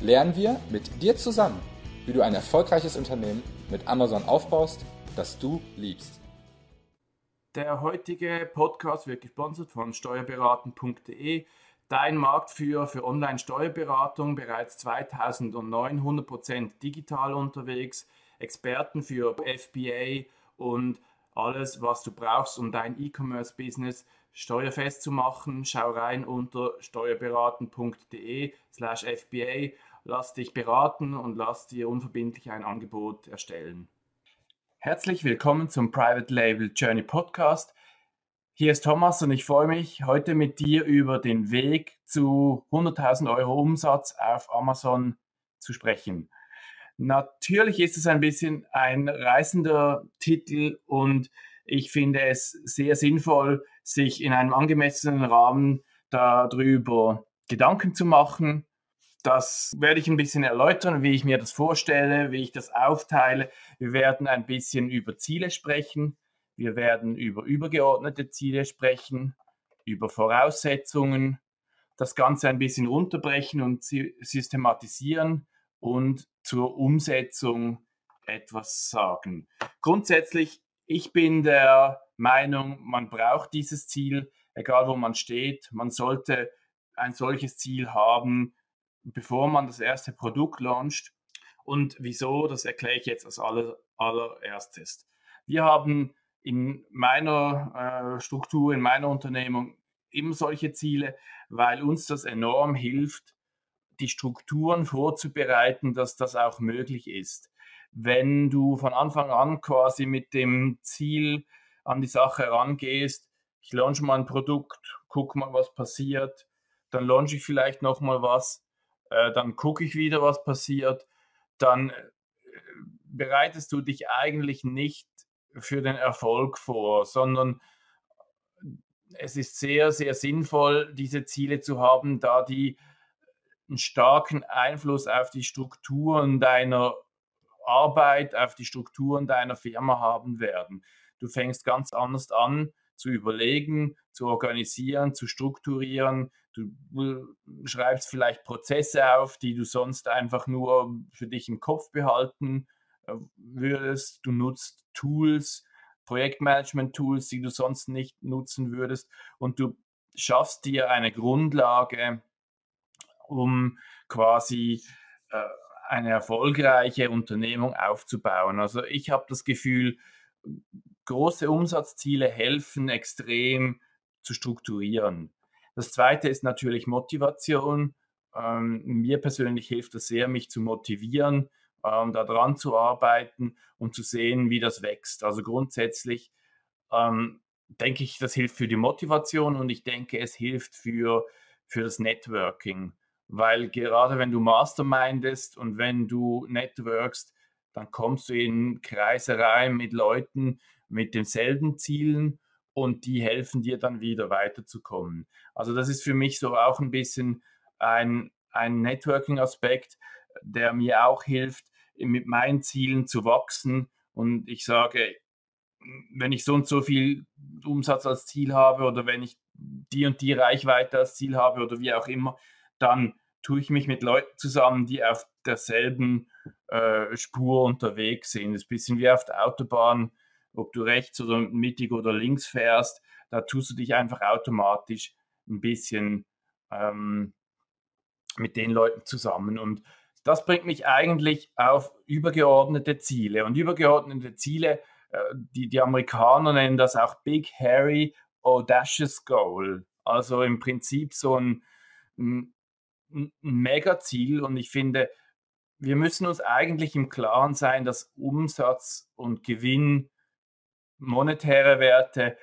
lernen wir mit dir zusammen, wie du ein erfolgreiches Unternehmen mit Amazon aufbaust, das du liebst. Der heutige Podcast wird gesponsert von steuerberaten.de, dein Marktführer für Online-Steuerberatung, bereits 2009 100% digital unterwegs, Experten für FBA und alles, was du brauchst, um dein E-Commerce-Business steuerfest zu machen. Schau rein unter steuerberaten.de slash FBA. Lass dich beraten und lass dir unverbindlich ein Angebot erstellen. Herzlich willkommen zum Private Label Journey Podcast. Hier ist Thomas und ich freue mich, heute mit dir über den Weg zu 100.000 Euro Umsatz auf Amazon zu sprechen. Natürlich ist es ein bisschen ein reißender Titel und ich finde es sehr sinnvoll, sich in einem angemessenen Rahmen darüber Gedanken zu machen. Das werde ich ein bisschen erläutern, wie ich mir das vorstelle, wie ich das aufteile. Wir werden ein bisschen über Ziele sprechen. Wir werden über übergeordnete Ziele sprechen, über Voraussetzungen, das Ganze ein bisschen runterbrechen und systematisieren und zur Umsetzung etwas sagen. Grundsätzlich, ich bin der Meinung, man braucht dieses Ziel, egal wo man steht. Man sollte ein solches Ziel haben, bevor man das erste Produkt launcht. Und wieso, das erkläre ich jetzt als aller, allererstes. Wir haben in meiner äh, Struktur, in meiner Unternehmung immer solche Ziele, weil uns das enorm hilft, die Strukturen vorzubereiten, dass das auch möglich ist. Wenn du von Anfang an quasi mit dem Ziel an die Sache herangehst, ich launche mal ein Produkt, guck mal, was passiert, dann launche ich vielleicht noch mal was, äh, dann gucke ich wieder, was passiert, dann äh, bereitest du dich eigentlich nicht für den Erfolg vor, sondern es ist sehr, sehr sinnvoll, diese Ziele zu haben, da die einen starken Einfluss auf die Strukturen deiner Arbeit, auf die Strukturen deiner Firma haben werden. Du fängst ganz anders an zu überlegen, zu organisieren, zu strukturieren. Du schreibst vielleicht Prozesse auf, die du sonst einfach nur für dich im Kopf behalten äh, würdest. Du nutzt Tools, Projektmanagement-Tools, die du sonst nicht nutzen würdest. Und du schaffst dir eine Grundlage, um quasi äh, eine erfolgreiche Unternehmung aufzubauen. Also ich habe das Gefühl, große Umsatzziele helfen extrem zu strukturieren. Das zweite ist natürlich Motivation. Ähm, mir persönlich hilft es sehr, mich zu motivieren, ähm, daran zu arbeiten und zu sehen, wie das wächst. Also grundsätzlich ähm, denke ich, das hilft für die Motivation und ich denke, es hilft für, für das Networking. Weil gerade wenn du Mastermindest und wenn du networkst, dann kommst du in Kreise rein mit Leuten mit denselben Zielen und die helfen dir dann wieder weiterzukommen. Also das ist für mich so auch ein bisschen ein, ein Networking-Aspekt, der mir auch hilft, mit meinen Zielen zu wachsen. Und ich sage, wenn ich so und so viel Umsatz als Ziel habe oder wenn ich die und die Reichweite als Ziel habe oder wie auch immer, dann tue ich mich mit Leuten zusammen, die auf derselben äh, Spur unterwegs sind. Das ist ein bisschen wie auf der Autobahn, ob du rechts oder mittig oder links fährst, da tust du dich einfach automatisch ein bisschen ähm, mit den Leuten zusammen. Und das bringt mich eigentlich auf übergeordnete Ziele. Und übergeordnete Ziele, äh, die, die Amerikaner nennen das auch Big Hairy Audacious Goal. Also im Prinzip so ein, ein, ein Megaziel. Und ich finde, wir müssen uns eigentlich im Klaren sein, dass Umsatz und Gewinn, monetäre Werte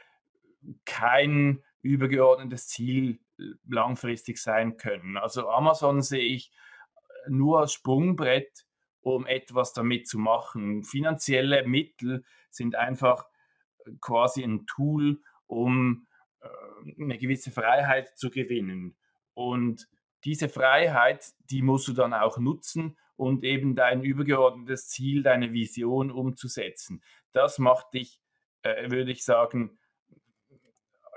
kein übergeordnetes Ziel langfristig sein können. Also Amazon sehe ich nur als Sprungbrett, um etwas damit zu machen. Finanzielle Mittel sind einfach quasi ein Tool, um äh, eine gewisse Freiheit zu gewinnen. Und diese Freiheit, die musst du dann auch nutzen und eben dein übergeordnetes Ziel, deine Vision umzusetzen. Das macht dich, äh, würde ich sagen,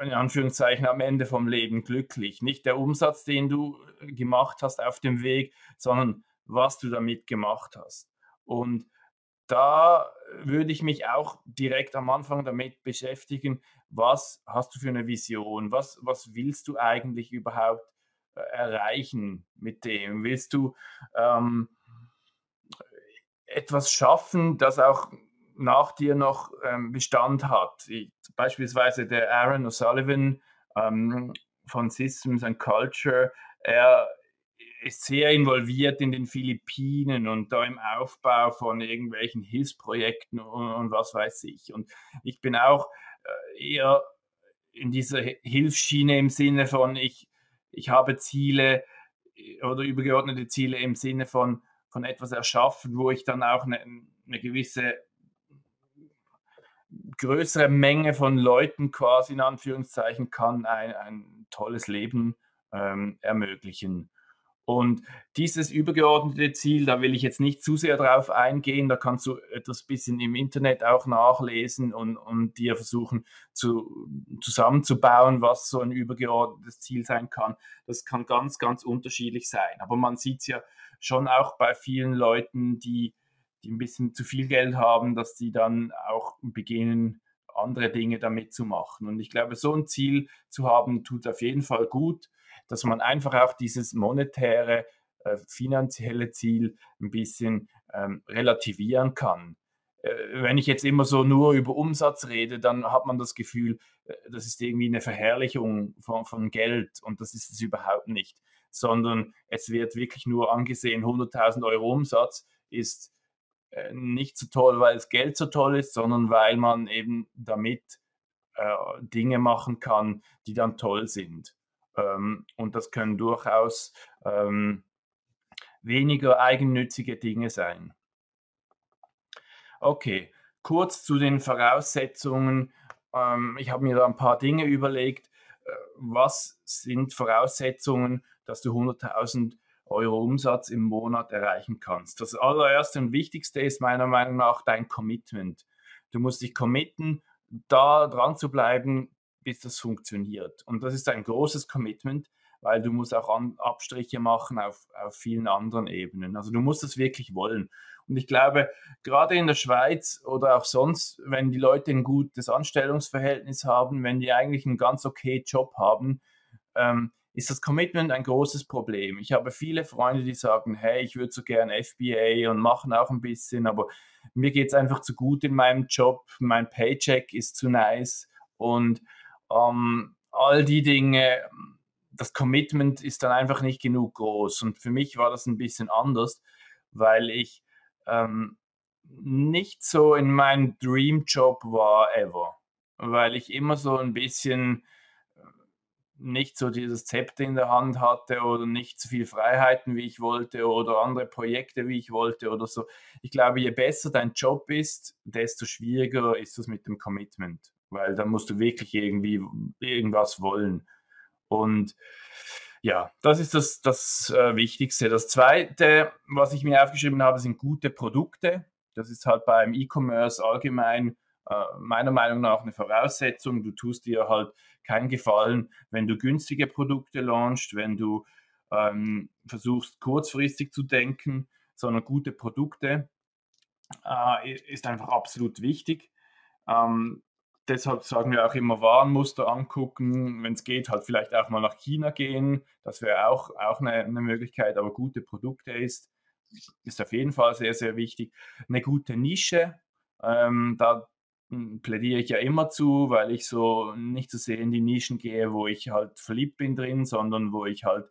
in Anführungszeichen am Ende vom Leben glücklich. Nicht der Umsatz, den du gemacht hast auf dem Weg, sondern was du damit gemacht hast. Und da würde ich mich auch direkt am Anfang damit beschäftigen, was hast du für eine Vision, was, was willst du eigentlich überhaupt äh, erreichen mit dem? Willst du ähm, etwas schaffen, das auch nach dir noch ähm, Bestand hat? Ich, beispielsweise der Aaron O'Sullivan ähm, von Systems and Culture, er ist sehr involviert in den Philippinen und da im Aufbau von irgendwelchen Hilfsprojekten und, und was weiß ich. Und ich bin auch äh, eher in dieser Hilfsschiene im Sinne von, ich, ich habe Ziele äh, oder übergeordnete Ziele im Sinne von, von etwas erschaffen, wo ich dann auch eine, eine gewisse größere Menge von Leuten quasi in Anführungszeichen kann ein, ein tolles Leben ähm, ermöglichen. Und dieses übergeordnete Ziel, da will ich jetzt nicht zu sehr drauf eingehen, da kannst du etwas bisschen im Internet auch nachlesen und, und dir versuchen zu, zusammenzubauen, was so ein übergeordnetes Ziel sein kann. Das kann ganz, ganz unterschiedlich sein. Aber man sieht es ja schon auch bei vielen Leuten, die, die ein bisschen zu viel Geld haben, dass die dann auch beginnen, andere Dinge damit zu machen. Und ich glaube, so ein Ziel zu haben, tut auf jeden Fall gut dass man einfach auch dieses monetäre, äh, finanzielle Ziel ein bisschen ähm, relativieren kann. Äh, wenn ich jetzt immer so nur über Umsatz rede, dann hat man das Gefühl, äh, das ist irgendwie eine Verherrlichung von, von Geld und das ist es überhaupt nicht, sondern es wird wirklich nur angesehen, 100.000 Euro Umsatz ist äh, nicht so toll, weil das Geld so toll ist, sondern weil man eben damit äh, Dinge machen kann, die dann toll sind. Ähm, und das können durchaus ähm, weniger eigennützige Dinge sein. Okay, kurz zu den Voraussetzungen. Ähm, ich habe mir da ein paar Dinge überlegt. Äh, was sind Voraussetzungen, dass du 100.000 Euro Umsatz im Monat erreichen kannst? Das allererste und wichtigste ist meiner Meinung nach dein Commitment. Du musst dich committen, da dran zu bleiben, bis das funktioniert. Und das ist ein großes Commitment, weil du musst auch an, Abstriche machen auf, auf vielen anderen Ebenen. Also du musst das wirklich wollen. Und ich glaube, gerade in der Schweiz oder auch sonst, wenn die Leute ein gutes Anstellungsverhältnis haben, wenn die eigentlich einen ganz okay Job haben, ähm, ist das Commitment ein großes Problem. Ich habe viele Freunde, die sagen, hey, ich würde so gern FBA und machen auch ein bisschen, aber mir geht es einfach zu gut in meinem Job, mein Paycheck ist zu nice und ähm, all die Dinge, das Commitment ist dann einfach nicht genug groß. Und für mich war das ein bisschen anders, weil ich ähm, nicht so in meinem Dream-Job war ever. Weil ich immer so ein bisschen äh, nicht so dieses Zepter in der Hand hatte oder nicht so viel Freiheiten, wie ich wollte oder andere Projekte, wie ich wollte oder so. Ich glaube, je besser dein Job ist, desto schwieriger ist es mit dem Commitment weil da musst du wirklich irgendwie irgendwas wollen. Und ja, das ist das, das äh, Wichtigste. Das Zweite, was ich mir aufgeschrieben habe, sind gute Produkte. Das ist halt beim E-Commerce allgemein äh, meiner Meinung nach eine Voraussetzung. Du tust dir halt keinen Gefallen, wenn du günstige Produkte launchst, wenn du ähm, versuchst kurzfristig zu denken, sondern gute Produkte äh, ist einfach absolut wichtig. Ähm, deshalb sagen wir auch immer Warenmuster angucken, wenn es geht, halt vielleicht auch mal nach China gehen. Das wäre auch, auch eine, eine, Möglichkeit, aber gute Produkte ist, ist auf jeden Fall sehr, sehr wichtig. Eine gute Nische, ähm, da hm, plädiere ich ja immer zu, weil ich so nicht so sehr in die Nischen gehe, wo ich halt verliebt bin drin, sondern wo ich halt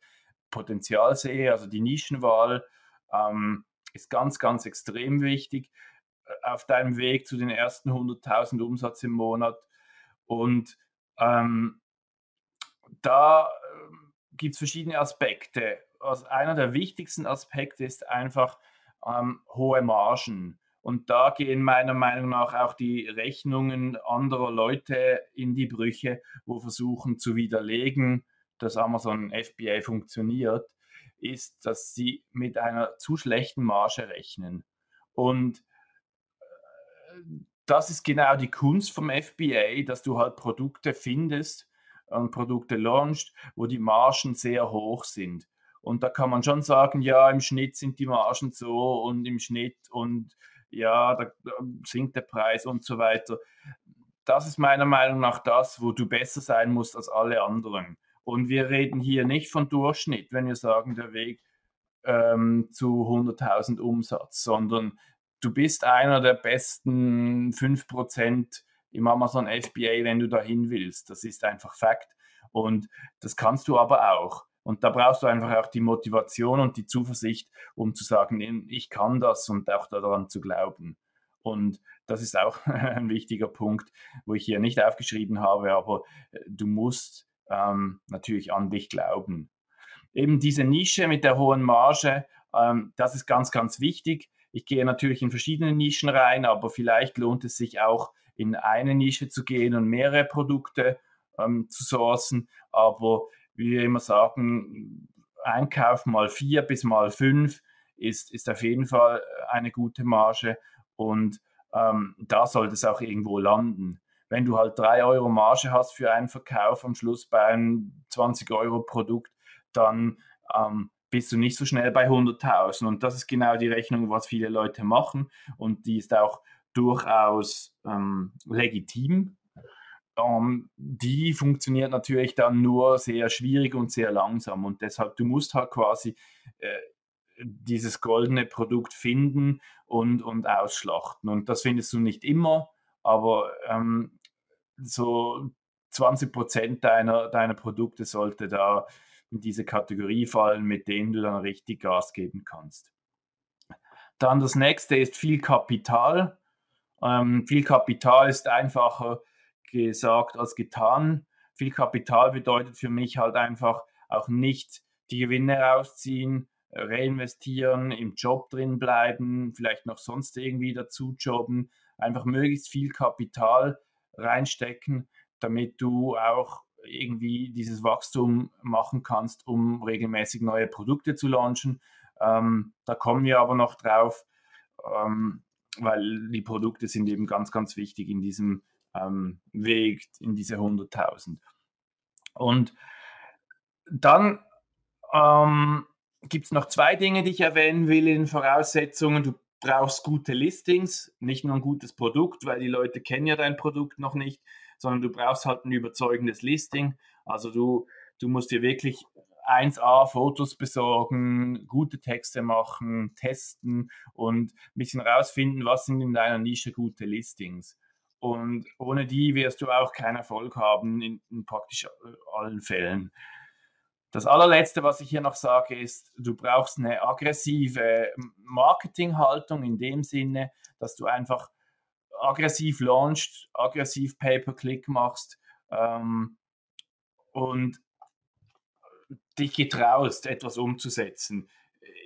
Potenzial sehe. Also die Nischenwahl ähm, ist ganz, ganz extrem wichtig auf deinem Weg zu den ersten 100.000 Umsatz im Monat. Und ähm, da ähm, gibt es verschiedene Aspekte. Also einer der wichtigsten Aspekte ist einfach, ähm, hohe Margen. Und da gehen meiner Meinung nach auch die Rechnungen anderer Leute in die Brüche, wo versuchen zu widerlegen, dass Amazon FBA funktioniert, ist, dass sie mit einer zu schlechten Marge rechnen. Und das ist genau die Kunst vom FBA, dass du halt Produkte findest und Produkte launchst, wo die Margen sehr hoch sind. Und da kann man schon sagen, ja, im Schnitt sind die Margen so und im Schnitt und ja, da, sinkt der Preis und so weiter. Das ist meiner Meinung nach das, wo du besser sein musst als alle anderen. Und wir reden hier nicht von Durchschnitt, wenn wir sagen, der Weg ähm, zu 100.000 Umsatz, sondern du bist einer der besten 5% im Amazon FBA, wenn du dahin willst. Das ist einfach Fakt. Und das kannst du aber auch. Und da brauchst du einfach auch die Motivation und die Zuversicht, um zu sagen, ich kann das und auch daran zu glauben. Und das ist auch ein wichtiger Punkt, wo ich hier nicht aufgeschrieben habe, aber äh, du musst ähm, natürlich an dich glauben. Eben diese Nische mit der hohen Marge, ähm, das ist ganz, ganz wichtig. Ich gehe natürlich in verschiedene Nischen rein, aber vielleicht lohnt es sich auch in eine Nische zu gehen und mehrere Produkte ähm, zu sourcen. Aber wie wir immer sagen, Einkauf mal vier bis mal fünf ist, ist auf jeden Fall eine gute Marge und ähm, da sollte es auch irgendwo landen. Wenn du halt drei Euro Marge hast für einen Verkauf am Schluss bei einem 20 Euro Produkt, dann ähm, bist du nicht so schnell bei 100.000. Und das ist genau die Rechnung, was viele Leute machen. Und die ist auch durchaus ähm, legitim. Ähm, die funktioniert natürlich dann nur sehr schwierig und sehr langsam. Und deshalb, du musst halt quasi äh, dieses goldene Produkt finden und, und ausschlachten. Und das findest du nicht immer, aber ähm, so 20 Prozent deiner, deiner Produkte sollte da in diese Kategorie fallen, mit denen du dann richtig Gas geben kannst. Dann das nächste ist viel Kapital. Ähm, viel Kapital ist einfacher gesagt als getan. Viel Kapital bedeutet für mich halt einfach auch nicht die Gewinne rausziehen, reinvestieren, im Job drin bleiben, vielleicht noch sonst irgendwie dazu jobben, einfach möglichst viel Kapital reinstecken, damit du auch irgendwie dieses Wachstum machen kannst, um regelmäßig neue Produkte zu launchen. Ähm, da kommen wir aber noch drauf, ähm, weil die Produkte sind eben ganz, ganz wichtig in diesem ähm, Weg, in diese 100.000. Und dann ähm, gibt es noch zwei Dinge, die ich erwähnen will in Voraussetzungen. Du brauchst gute Listings, nicht nur ein gutes Produkt, weil die Leute kennen ja dein Produkt noch nicht, sondern du brauchst halt ein überzeugendes Listing. Also du, du musst dir wirklich 1A Fotos besorgen, gute Texte machen, testen und ein bisschen rausfinden, was sind in deiner Nische gute Listings. Und ohne die wirst du auch keinen Erfolg haben in, in praktisch allen Fällen. Das allerletzte, was ich hier noch sage, ist, du brauchst eine aggressive Marketinghaltung in dem Sinne, dass du einfach aggressiv launchst, aggressiv Pay-per-Click machst ähm, und dich getraust, etwas umzusetzen.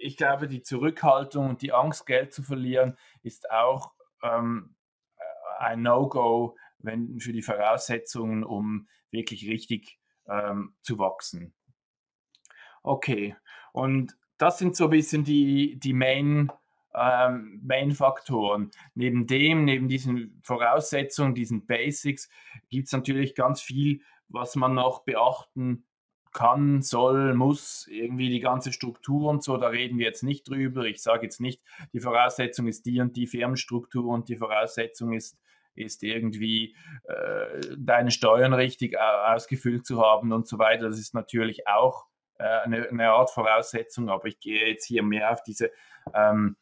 Ich glaube, die Zurückhaltung und die Angst, Geld zu verlieren, ist auch ähm, ein No-Go für die Voraussetzungen, um wirklich richtig ähm, zu wachsen. Okay, und das sind so ein bisschen die, die Main, ähm, Main-Faktoren. Neben dem, neben diesen Voraussetzungen, diesen Basics, gibt es natürlich ganz viel, was man noch beachten kann, soll, muss, irgendwie die ganze Struktur und so, da reden wir jetzt nicht drüber. Ich sage jetzt nicht, die Voraussetzung ist die und die Firmenstruktur und die Voraussetzung ist, ist irgendwie äh, deine Steuern richtig ausgefüllt zu haben und so weiter. Das ist natürlich auch äh, eine, eine, Art Voraussetzung, aber ich gehe jetzt hier mehr auf diese ähm,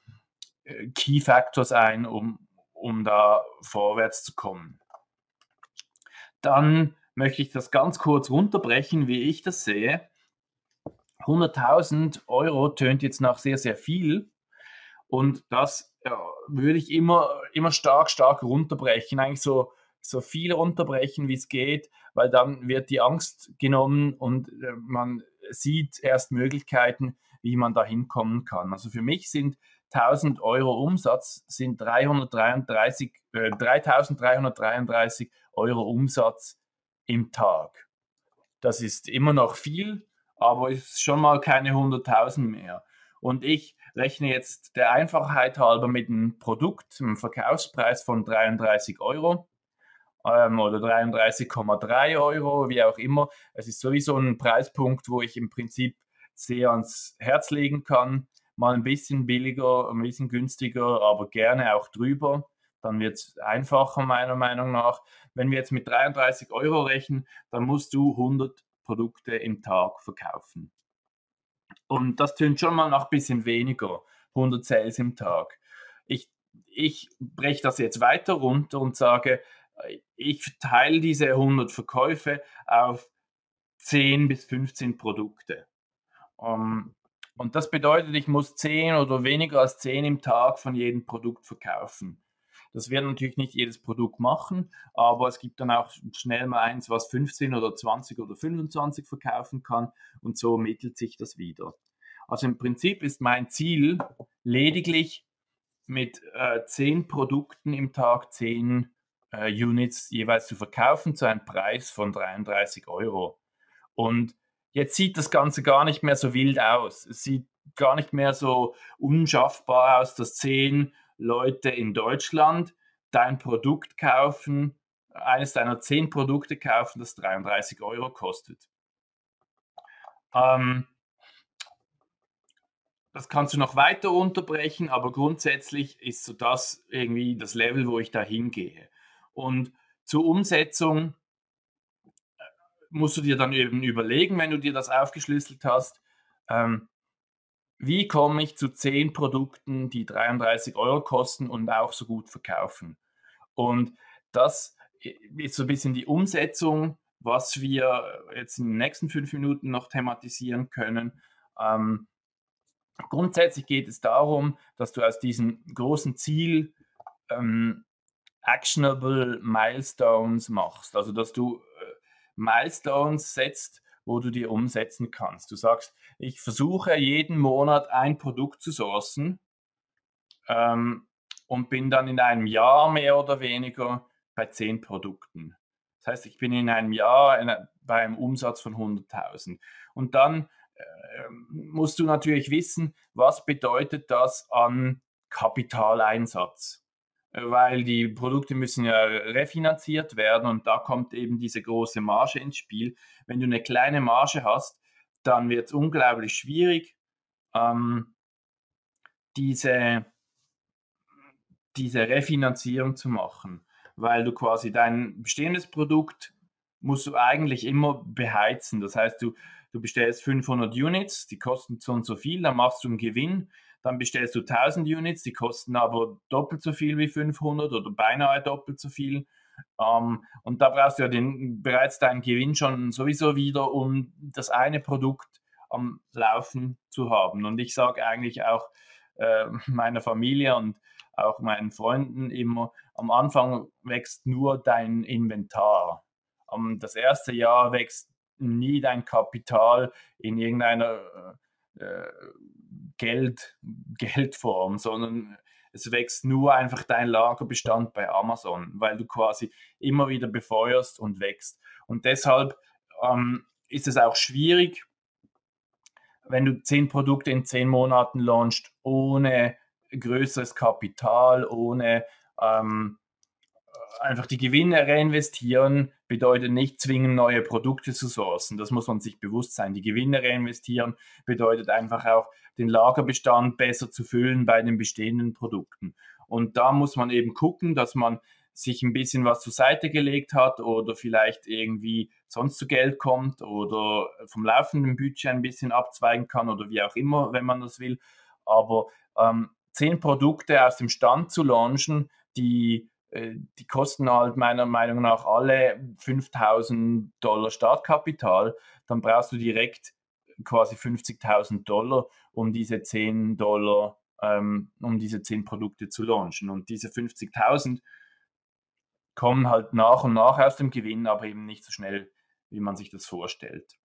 Key Factors ein, um, um da vorwärts zu kommen. Dann möchte ich das ganz kurz runterbrechen, wie ich das sehe. 100.000 Euro tönt jetzt nach sehr, sehr viel. Und das ja, würde ich immer, immer stark, stark runterbrechen. Eigentlich so, so viel runterbrechen, wie es geht, weil dann wird die Angst genommen und äh, man sieht erst Möglichkeiten, wie man da hinkommen kann. Also für mich sind 1000 Euro Umsatz sind 333, äh, 3333 Euro Umsatz im Tag. Das ist immer noch viel, aber ist schon mal keine 100.000 mehr. Und ich rechne jetzt der Einfachheit halber mit einem Produkt, einem Verkaufspreis von 33 Euro ähm, oder 33,3 Euro, wie auch immer. Es ist sowieso ein Preispunkt, wo ich im Prinzip sehr ans Herz legen kann. Mal ein bisschen billiger, ein bisschen günstiger, aber gerne auch drüber. Dann wird es einfacher, meiner Meinung nach. Wenn wir jetzt mit 33 Euro rechnen, dann musst du 100 Produkte im Tag verkaufen. Und das tönt schon mal nach ein bisschen weniger, 100 Sales im Tag. Ich, ich breche das jetzt weiter runter und sage, ich verteile diese 100 Verkäufe auf 10 bis 15 Produkte. Um, und das bedeutet, ich muss 10 oder weniger als 10 im Tag von jedem Produkt verkaufen. Das wird natürlich nicht jedes Produkt machen, aber es gibt dann auch schnell mal eins, was 15 oder 20 oder 25 verkaufen kann und so mittelt sich das wieder. Also im Prinzip ist mein Ziel lediglich mit äh, 10 Produkten im Tag 10 äh, Units jeweils zu verkaufen zu einem Preis von 33 Euro. Und jetzt sieht das Ganze gar nicht mehr so wild aus. Es sieht gar nicht mehr so unschaffbar aus, dass 10 Leute in Deutschland dein Produkt kaufen, eines deiner zehn Produkte kaufen, das 33 Euro kostet. Ähm, das kannst du noch weiter unterbrechen, aber grundsätzlich ist so das irgendwie das Level, wo ich da hingehe. Und zur Umsetzung musst du dir dann eben überlegen, wenn du dir das aufgeschlüsselt hast, ähm, wie komme ich zu 10 Produkten, die 33 Euro kosten und auch so gut verkaufen. Und das ist so ein bisschen die Umsetzung, was wir jetzt in den nächsten fünf Minuten noch thematisieren können. Ähm, grundsätzlich geht es darum, dass du aus diesem großen Ziel ähm, actionable Milestones machst. Also dass du Milestones setzt, wo du dir umsetzen kannst. Du sagst, ich versuche jeden Monat ein Produkt zu sourcen ähm, und bin dann in einem Jahr mehr oder weniger bei zehn Produkten. Das heißt, ich bin in einem Jahr in, bei einem Umsatz von 100.000. Und dann äh, musst du natürlich wissen, was bedeutet das an Kapitaleinsatz weil die Produkte müssen ja refinanziert werden und da kommt eben diese große Marge ins Spiel. Wenn du eine kleine Marge hast, dann wird es unglaublich schwierig, ähm, diese, diese Refinanzierung zu machen, weil du quasi dein bestehendes Produkt musst du eigentlich immer beheizen. Das heißt, du, du bestellst 500 Units, die kosten so und so viel, dann machst du einen Gewinn dann bestellst du 1000 Units, die kosten aber doppelt so viel wie 500 oder beinahe doppelt so viel. Ähm, und da brauchst du ja den, bereits deinen Gewinn schon sowieso wieder, um das eine Produkt am Laufen zu haben. Und ich sage eigentlich auch äh, meiner Familie und auch meinen Freunden immer, am Anfang wächst nur dein Inventar. Um, das erste Jahr wächst nie dein Kapital in irgendeiner äh, äh Geld, Geldform, sondern es wächst nur einfach dein Lagerbestand bei Amazon, weil du quasi immer wieder befeuerst und wächst. Und deshalb ähm, ist es auch schwierig, wenn du zehn Produkte in zehn Monaten launchst, ohne größeres Kapital, ohne ähm, einfach die Gewinne reinvestieren bedeutet nicht zwingend neue Produkte zu sourcen. Das muss man sich bewusst sein. Die Gewinne reinvestieren bedeutet einfach auch den Lagerbestand besser zu füllen bei den bestehenden Produkten. Und da muss man eben gucken, dass man sich ein bisschen was zur Seite gelegt hat oder vielleicht irgendwie sonst zu Geld kommt oder vom laufenden Budget ein bisschen abzweigen kann oder wie auch immer, wenn man das will. Aber ähm, zehn Produkte aus dem Stand zu launchen, die äh, die kosten halt meiner Meinung nach alle 5000 Dollar Startkapital, dann brauchst du direkt quasi 50.000 Dollar, um diese 10 Dollar, ähm, um diese 10 Produkte zu launchen. Und diese 50.000 kommen halt nach und nach aus dem Gewinn, aber eben nicht so schnell, wie man sich das vorstellt.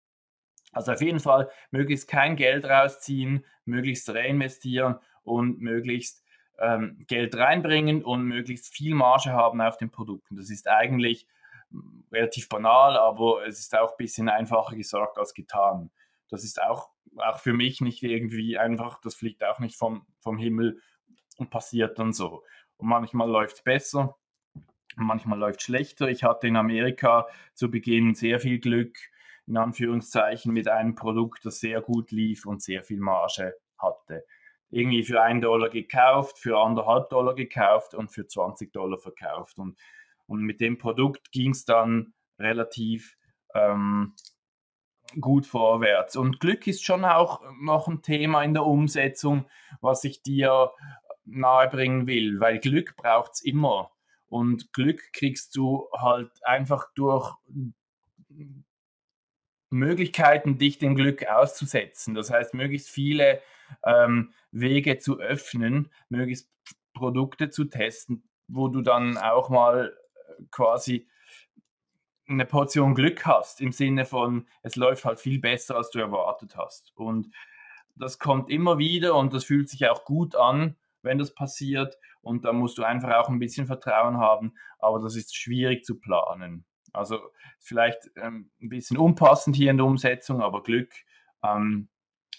Also auf jeden Fall möglichst kein Geld rausziehen, möglichst reinvestieren und möglichst ähm, Geld reinbringen und möglichst viel Marge haben auf den Produkten. Das ist eigentlich hm, relativ banal, aber es ist auch ein bisschen einfacher gesagt als getan. Das ist auch, auch für mich nicht irgendwie einfach, das fliegt auch nicht vom, vom Himmel und passiert dann so. Und manchmal läuft es besser, manchmal läuft es schlechter. Ich hatte in Amerika zu Beginn sehr viel Glück in Anführungszeichen mit einem Produkt, das sehr gut lief und sehr viel Marge hatte. Irgendwie für einen Dollar gekauft, für anderthalb Dollar gekauft und für 20 Dollar verkauft. Und, und mit dem Produkt ging es dann relativ ähm, gut vorwärts. Und Glück ist schon auch noch ein Thema in der Umsetzung, was ich dir nahebringen will, weil Glück braucht es immer. Und Glück kriegst du halt einfach durch Möglichkeiten, dich dem Glück auszusetzen. Das heißt, möglichst viele ähm, Wege zu öffnen, möglichst Produkte zu testen, wo du dann auch mal äh, quasi eine Portion Glück hast, im Sinne von, es läuft halt viel besser, als du erwartet hast. Und das kommt immer wieder und das fühlt sich auch gut an, wenn das passiert. Und da musst du einfach auch ein bisschen Vertrauen haben, aber das ist schwierig zu planen. Also vielleicht ähm, ein bisschen unpassend hier in der Umsetzung, aber Glück ähm,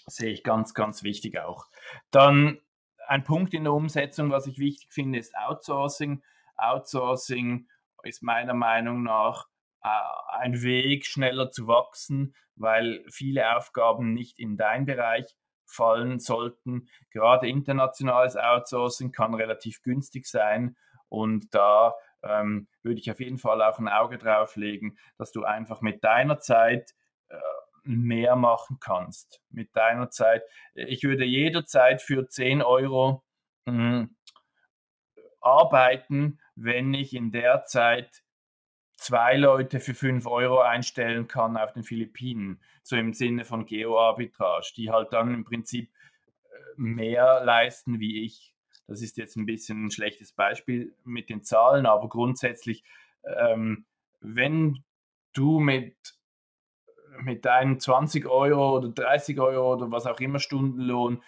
sehe ich ganz, ganz wichtig auch. Dann ein Punkt in der Umsetzung, was ich wichtig finde, ist Outsourcing. Outsourcing ist meiner Meinung nach ein Weg, schneller zu wachsen, weil viele Aufgaben nicht in dein Bereich fallen sollten. Gerade internationales Outsourcing kann relativ günstig sein und da ähm, würde ich auf jeden Fall auch ein Auge drauf legen, dass du einfach mit deiner Zeit äh, mehr machen kannst. Mit deiner Zeit. Ich würde jederzeit für 10 Euro mh, hm, arbeiten, wenn ich in der Zeit zwei Leute für 5 Euro einstellen kann auf den Philippinen, so im Sinne von Geo-Arbitrage, die halt dann im Prinzip äh, mehr leisten wie ich. Das ist jetzt ein bisschen ein schlechtes Beispiel mit den Zahlen, aber grundsätzlich, ähm, wenn du mit, mit deinen 20 Euro oder 30 Euro oder was auch immer Stundenlohn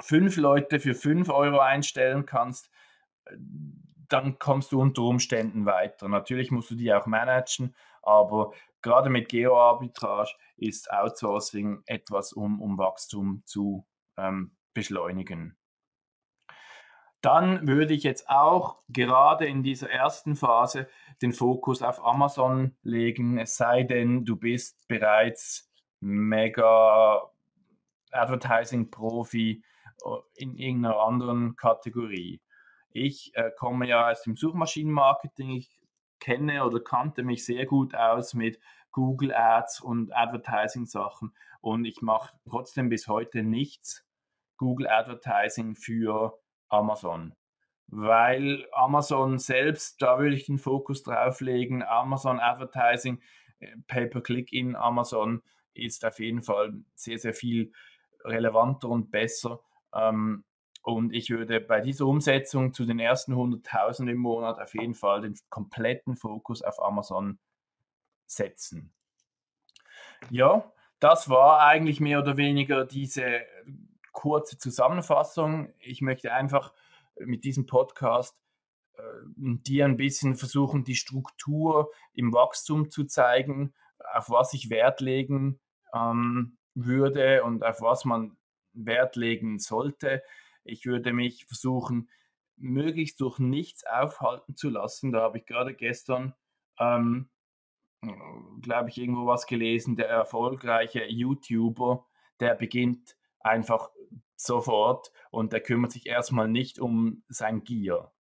fünf Leute für 5 Euro einstellen kannst, dann kommst du unter Umständen weiter. Natürlich musst du die auch managen, aber gerade mit Geo-Arbitrage ist Outsourcing etwas, um, um Wachstum zu ähm, beschleunigen. Dann würde ich jetzt auch gerade in dieser ersten Phase den Fokus auf Amazon legen, es sei denn, du bist bereits mega Advertising-Profi äh, in irgendeiner anderen Kategorie. Ich äh, komme ja aus dem Suchmaschinenmarketing. Ich kenne oder kannte mich sehr gut aus mit Google Ads und Advertising-Sachen und ich mache trotzdem bis heute nichts Google Advertising für Amazon. Weil Amazon selbst, da würde ich den Fokus drauf legen, Amazon Advertising, äh, Pay-per-Click in Amazon ist auf jeden Fall sehr, sehr viel relevanter und besser. Ähm, und ich würde bei dieser Umsetzung zu den ersten 100.000 im Monat auf jeden Fall den kompletten Fokus auf Amazon setzen. Ja, das war eigentlich mehr oder weniger diese kurze Zusammenfassung. Ich möchte einfach mit diesem Podcast äh, dir ein bisschen versuchen, die Struktur im Wachstum zu zeigen, auf was ich Wert legen ähm, würde und auf was man Wert legen sollte. Ich würde mich versuchen, möglichst durch nichts aufhalten zu lassen. Da habe ich gerade gestern, ähm, glaube ich, irgendwo was gelesen. Der erfolgreiche YouTuber, der beginnt einfach sofort und der kümmert sich erstmal nicht um sein Gear.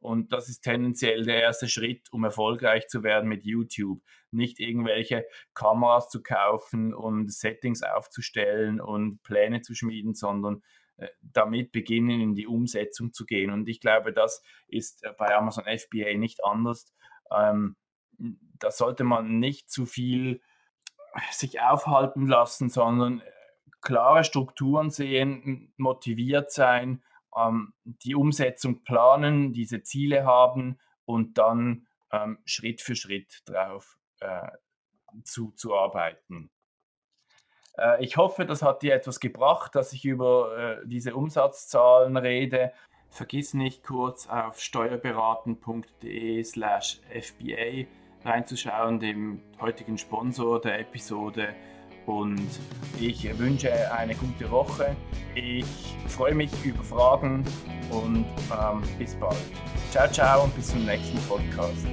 Und das ist tendenziell der erste Schritt, um erfolgreich zu werden mit YouTube. Nicht irgendwelche Kameras zu kaufen und Settings aufzustellen und Pläne zu schmieden, sondern damit beginnen, in die Umsetzung zu gehen. Und ich glaube, das ist äh, bei Amazon FBA nicht anders. Ähm, da sollte man nicht zu viel sich aufhalten lassen, sondern klare Strukturen sehen, motiviert sein, ähm, die Umsetzung planen, diese Ziele haben und dann ähm, Schritt für Schritt drauf äh, zu, zu arbeiten. Äh, ich hoffe, das hat dir etwas gebracht, dass ich über äh, diese Umsatzzahlen rede. Vergiss nicht kurz auf steuerberaten.de slash FBA reinzuschauen, dem heutigen Sponsor der Episode. Und ich wünsche eine gute Woche. Ich freue mich über Fragen und ähm, bis bald. Ciao, ciao und bis zum nächsten Podcast.